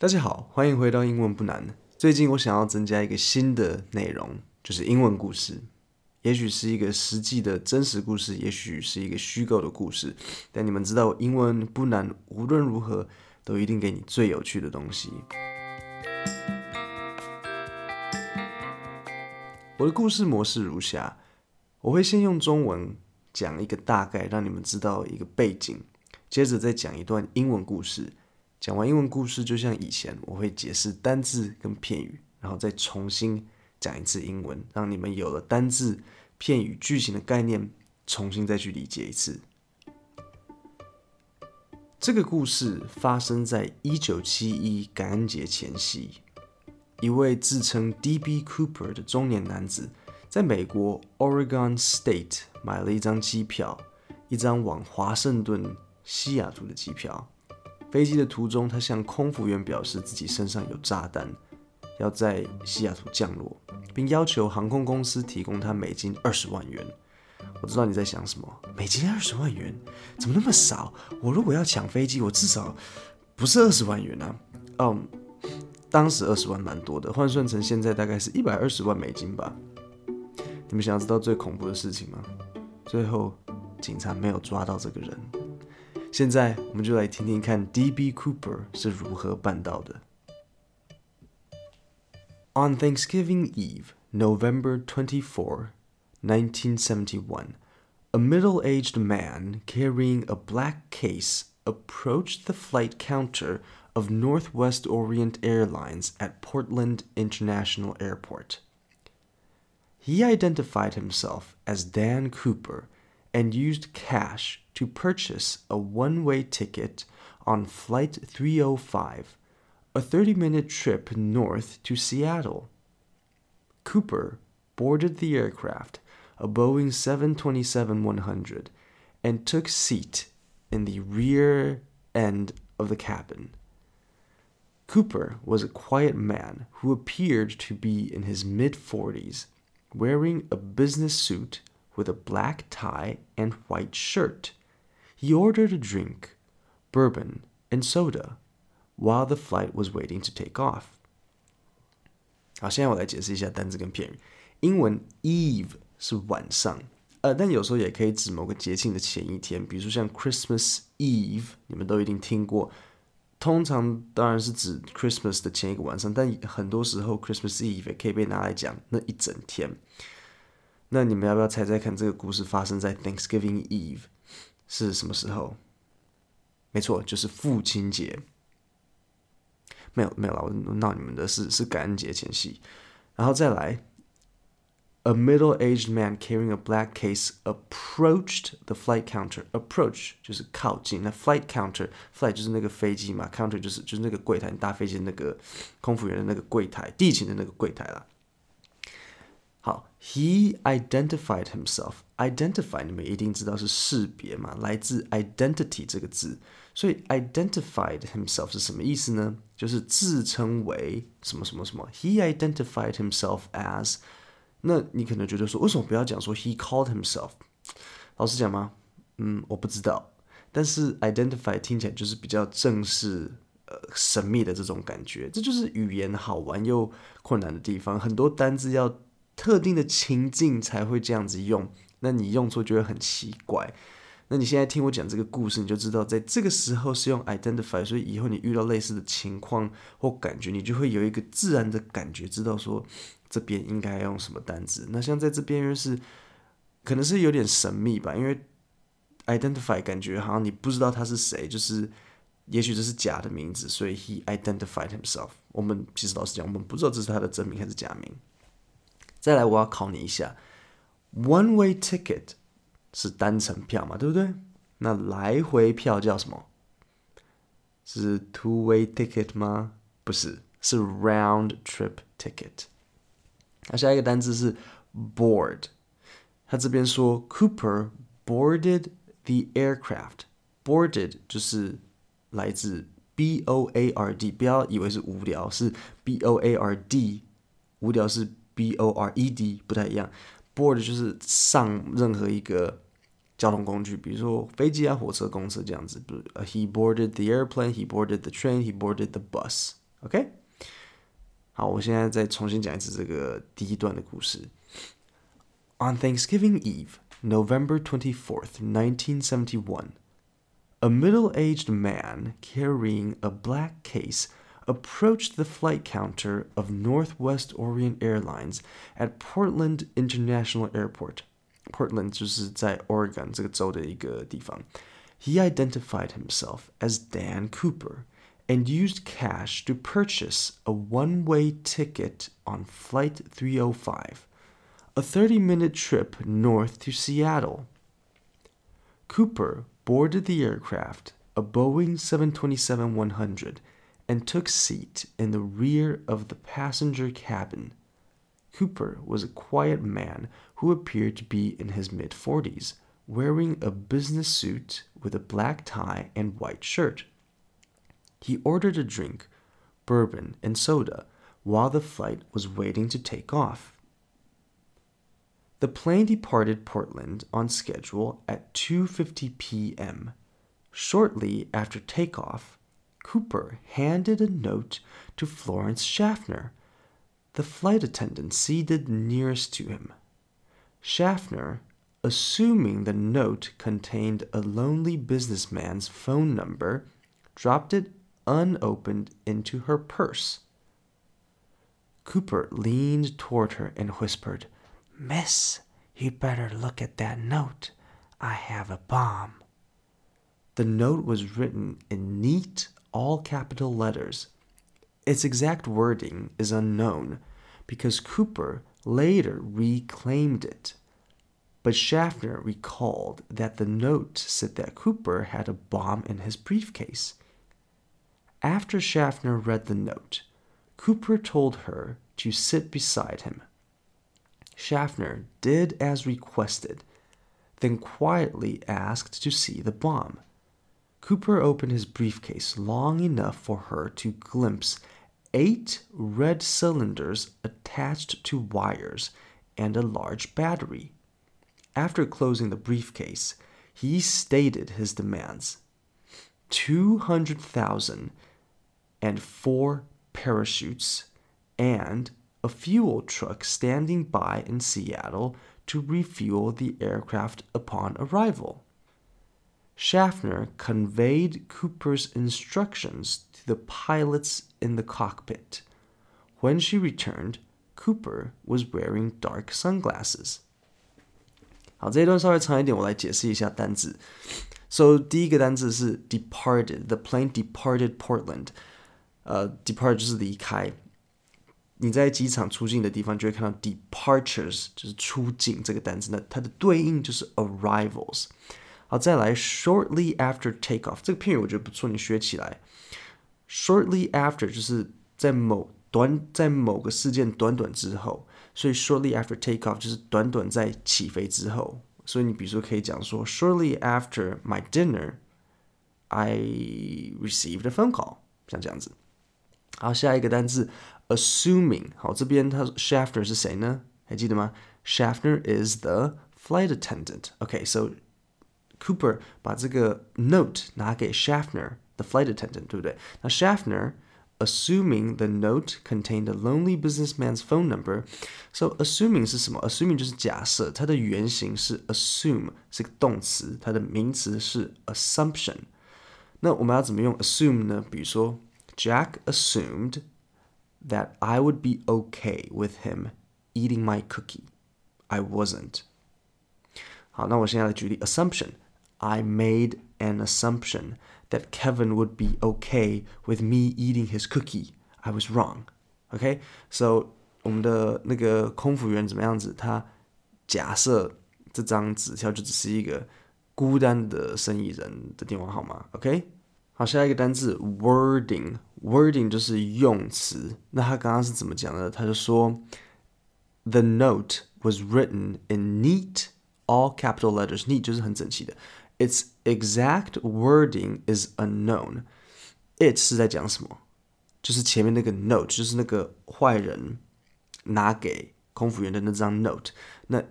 大家好，欢迎回到英文不难。最近我想要增加一个新的内容，就是英文故事。也许是一个实际的真实故事，也许是一个虚构的故事。但你们知道，英文不难，无论如何都一定给你最有趣的东西。我的故事模式如下：我会先用中文讲一个大概，让你们知道一个背景，接着再讲一段英文故事。讲完英文故事，就像以前我会解释单字跟片语，然后再重新讲一次英文，让你们有了单字、片语、句型的概念，重新再去理解一次。这个故事发生在一九七一感恩节前夕，一位自称 D.B. Cooper 的中年男子，在美国 Oregon State 买了一张机票，一张往华盛顿、西雅图的机票。飞机的途中，他向空服员表示自己身上有炸弹，要在西雅图降落，并要求航空公司提供他美金二十万元。我知道你在想什么，美金二十万元怎么那么少？我如果要抢飞机，我至少不是二十万元啊。嗯，当时二十万蛮多的，换算成现在大概是一百二十万美金吧。你们想要知道最恐怖的事情吗？最后，警察没有抓到这个人。现在我们就来听听看 D.B. Cooper 是如何办到的。On Thanksgiving Eve, November 24, 1971, a middle aged man carrying a black case approached the flight counter of Northwest Orient Airlines at Portland International Airport. He identified himself as Dan Cooper and used cash to purchase a one way ticket on Flight 305, a 30 minute trip north to Seattle. Cooper boarded the aircraft, a Boeing 727 100, and took seat in the rear end of the cabin. Cooper was a quiet man who appeared to be in his mid 40s, wearing a business suit with a black tie and white shirt. He ordered a drink, bourbon, and soda, while the flight was waiting to take off. 好，现在我来解释一下单词跟片语。英文 Eve 是晚上，呃，但有时候也可以指某个节庆的前一天，比如说像 Christmas Eve，你们都一定听过。通常当然是指 Christmas 的前一个晚上，但很多时候 Christmas Eve 也可以被拿来讲那一整天。 那你们要不要猜猜看，这个故事发生在 Thanksgiving Eve 是什么时候？没错，就是父亲节。没有没有了，我闹你们的是是感恩节前夕。然后再来，A middle-aged man carrying a black case approached the flight counter. Approach 就是靠近，那 flight counter，flight 就是那个飞机嘛，counter 就是就是那个柜台，你搭飞机的那个空服员的那个柜台，地勤的那个柜台啦。好，He identified himself. Identify 你们一定知道是识别嘛，来自 identity 这个字。所以 identified himself 是什么意思呢？就是自称为什么什么什么。He identified himself as。那你可能觉得说，为什么不要讲说 he called himself？老实讲吗？嗯，我不知道。但是 identify 听起来就是比较正式、呃神秘的这种感觉。这就是语言好玩又困难的地方。很多单字要特定的情境才会这样子用，那你用错就会很奇怪。那你现在听我讲这个故事，你就知道在这个时候是用 identify，所以以后你遇到类似的情况或感觉，你就会有一个自然的感觉，知道说这边应该用什么单词。那像在这边又是可能是有点神秘吧，因为 identify 感觉好像你不知道他是谁，就是也许这是假的名字，所以 he identified himself。我们其实老实讲，我们不知道这是他的真名还是假名。再来，我要考你一下，one way ticket 是单程票嘛，对不对？那来回票叫什么？是 two way ticket 吗？不是，是 round trip ticket。那下一个单词是 board，他这边说 Cooper boarded the aircraft，boarded 就是来自 B O A R D，不要以为是无聊，是 B O A R D，无聊是。 B O R E D 不太一样，board 就是上任何一个交通工具，比如说飞机啊、火车、公车这样子。He boarded the airplane, he boarded the train, he boarded the bus。 OK，好，我现在再重新讲一次这个第一段的故事。On Thanksgiving Eve, November 24th, 1971, a middle aged man carrying a black case approached the flight counter of Northwest Orient Airlines at Portland International Airport. Portland 就是在 Oregon 这个州的一个地方。He identified himself as Dan Cooper and used cash to purchase a one way ticket on Flight 305, a 30 minute trip north to Seattle. Cooper boarded the aircraft, a Boeing 727 100, and took seat in the rear of the passenger cabin. Cooper was a quiet man who appeared to be in his mid 40s, wearing a business suit with a black tie and white shirt. He ordered a drink, bourbon, and soda while the flight was waiting to take off. The plane departed Portland on schedule at 2:50 p.m. Shortly after takeoff, Cooper handed a note to Florence Schaffner, the flight attendant seated nearest to him. Schaffner, assuming the note contained a lonely businessman's phone number, dropped it unopened into her purse. Cooper leaned toward her and whispered, Miss, you'd better look at that note. I have a bomb. The note was written in neat, all capital letters. Its exact wording is unknown because Cooper later reclaimed it. But Schaffner recalled that the note said that Cooper had a bomb in his briefcase. After Schaffner read the note, Cooper told her to sit beside him. Schaffner did as requested, then quietly asked to see the bomb. Cooper opened his briefcase long enough for her to glimpse eight red cylinders attached to wires and a large battery. After closing the briefcase, he stated his demands 200,000 and four parachutes and a fuel truck standing by in Seattle to refuel the aircraft upon arrival. Schaffner conveyed Cooper's instructions to the pilots in the cockpit. When she returned, Cooper was wearing dark sunglasses. 好，这一段稍微长一点，我来解释一下单字。So 第一个单字是 departed，the plane departed Portland。呃，depart 就是离开。你在机场出境的地方就会看到 departures，就是出境这个单词。那它的对应就是 arrivals。 好，再来，shortly after takeoff 这个片语我觉得不错，你学起来。shortly after 就是在某短在某个事件短短之后，所以 shortly after takeoff 就是短短在起飞之后。所以你比如说可以讲说，shortly after my dinner。I received a phone call，像这样子。好，下一个单词 Schaffner 是谁呢？还记得吗？Schaffner is the flight attendant. Okay, so Cooper 把这个 note 拿给 Schaffner, the flight attendant，对不对？那 Schaffner assuming the note contained a lonely businessman's phone number. So assuming 是什么？assuming 就是假设，它的原型是 assume 是个动词，它的名词是 assumption。那我们要怎么用 assume 呢？比如说 Jack assumed that I would be okay with him eating my cookie. I wasn't. 好，那我现在来举例 assumption. I made an assumption that Kevin would be okay with me eating his cookie. I was wrong. Okay, so 我们的那个空服员怎么样子？他假设这张纸条就只是一个孤单的生意人的电话号码。OK，好，下一个单字 wording，wording 就是用词。那他刚刚是怎么讲的？他就说，The note was written in neat all capital letters. Neat 就是很整齐的。 Its exact wording is unknown. It 是在讲什么？就是前面那个 note，就是那个坏人拿给空服员的那张 note。那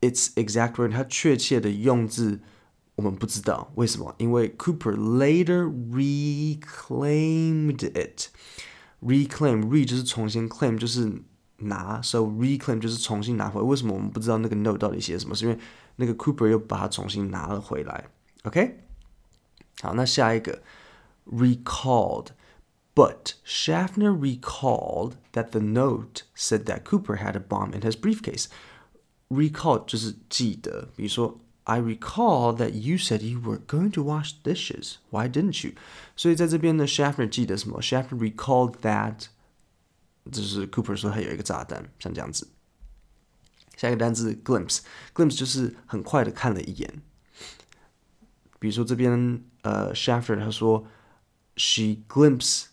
its exact wording，它确切的用字。我们不知道为什么，因为 Cooper later reclaimed it。 reclaim，re 就是重新 claim 就是拿，so reclaim 就是重新拿回。为什么我们不知道那个 note 到底写什么？是因为那个 Cooper 又把它重新拿了回来。 OK，好，那下一个 recalled。But Schaffner recalled that the note said that Cooper had a bomb in his briefcase. Recall 就是记得，比如说 I recall that you said you were going to wash dishes. Why didn't you? 所以在这边呢，Schaffner 记得什么？Schaffner recalled that 就是 Cooper 说他有一个炸弹，像这样子。下一个单词 glimpse，glimpse 就是很快的看了一眼。 比如说这边呃，Schaffer 他说，she glimpse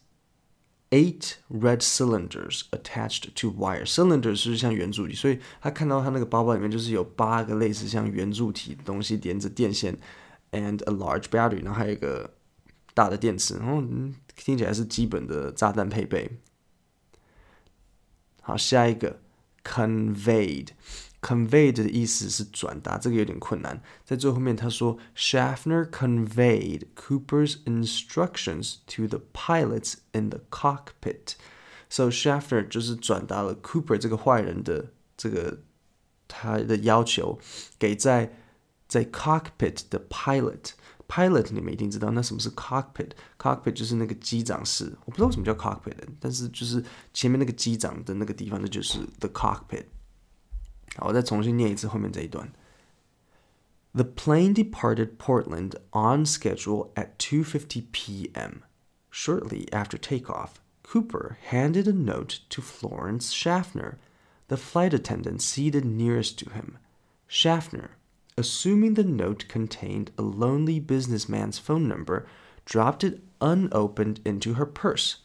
eight red cylinders attached to wire. Cylinders 是像圆柱体，所以他看到他那个包包里面就是有八个类似像圆柱体的东西连着电线，and a large battery，然后还有一个大的电池，然后听起来是基本的炸弹配备。好，下一个 conveyed。Conveyed 的意思是转达，这个有点困难。在最后面他说，Schaffner conveyed Cooper's instructions to the pilots in the cockpit. So Schaffner 就是转达了 Cooper 这个坏人的这个他的要求给在在 cockpit 的 pilot。pilot 你们一定知道，那什么是 cockpit？cockpit 就是那个机长室，我不知道为什么叫 cockpit，但是就是前面那个机长的那个地方，那就是 the cockpit。好，我再重新念一次后面这一段。The plane departed Portland on schedule at 2:50 p.m. Shortly after takeoff, Cooper handed a note to Florence Schaffner, the flight attendant seated nearest to him. Schaffner assuming the note contained a lonely businessman's phone number, dropped it unopened into her purse.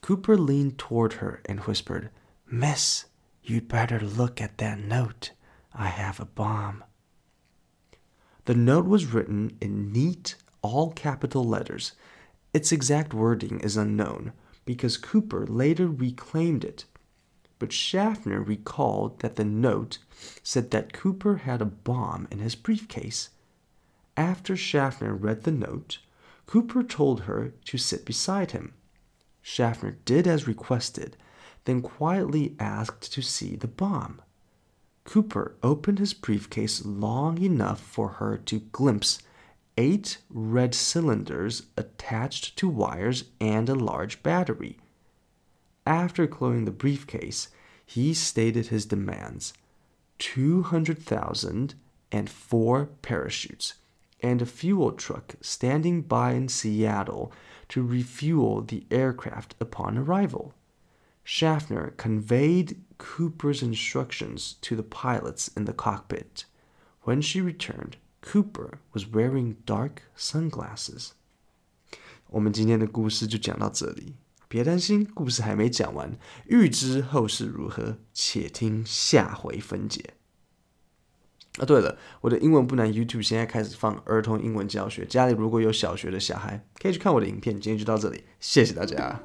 Cooper leaned toward her and whispered, Miss, you'd better look at that note. I have a bomb. The note was written in neat, all capital letters. Its exact wording is unknown because Cooper later reclaimed it but Schaffner recalled that the note said that Cooper had a bomb in his briefcase. After Schaffner read the note, Cooper told her to sit beside him. Schaffner did as requested, then quietly asked to see the bomb. Cooper opened his briefcase long enough for her to glimpse eight red cylinders attached to wires and a large battery. After closing the briefcase, he stated his demands 200,000 and four parachutes, and a fuel truck standing by in Seattle to refuel the aircraft upon arrival. Schaffner conveyed Cooper's instructions to the pilots in the cockpit. When she returned, Cooper was wearing dark sunglasses. 我们今天的故事就讲到这里。别担心，故事还没讲完。欲知后事如何，且听下回分解。啊，对了，我的英文不难 YouTube 现在开始放儿童英文教学，家里如果有小学的小孩，可以去看我的影片。今天就到这里，谢谢大家。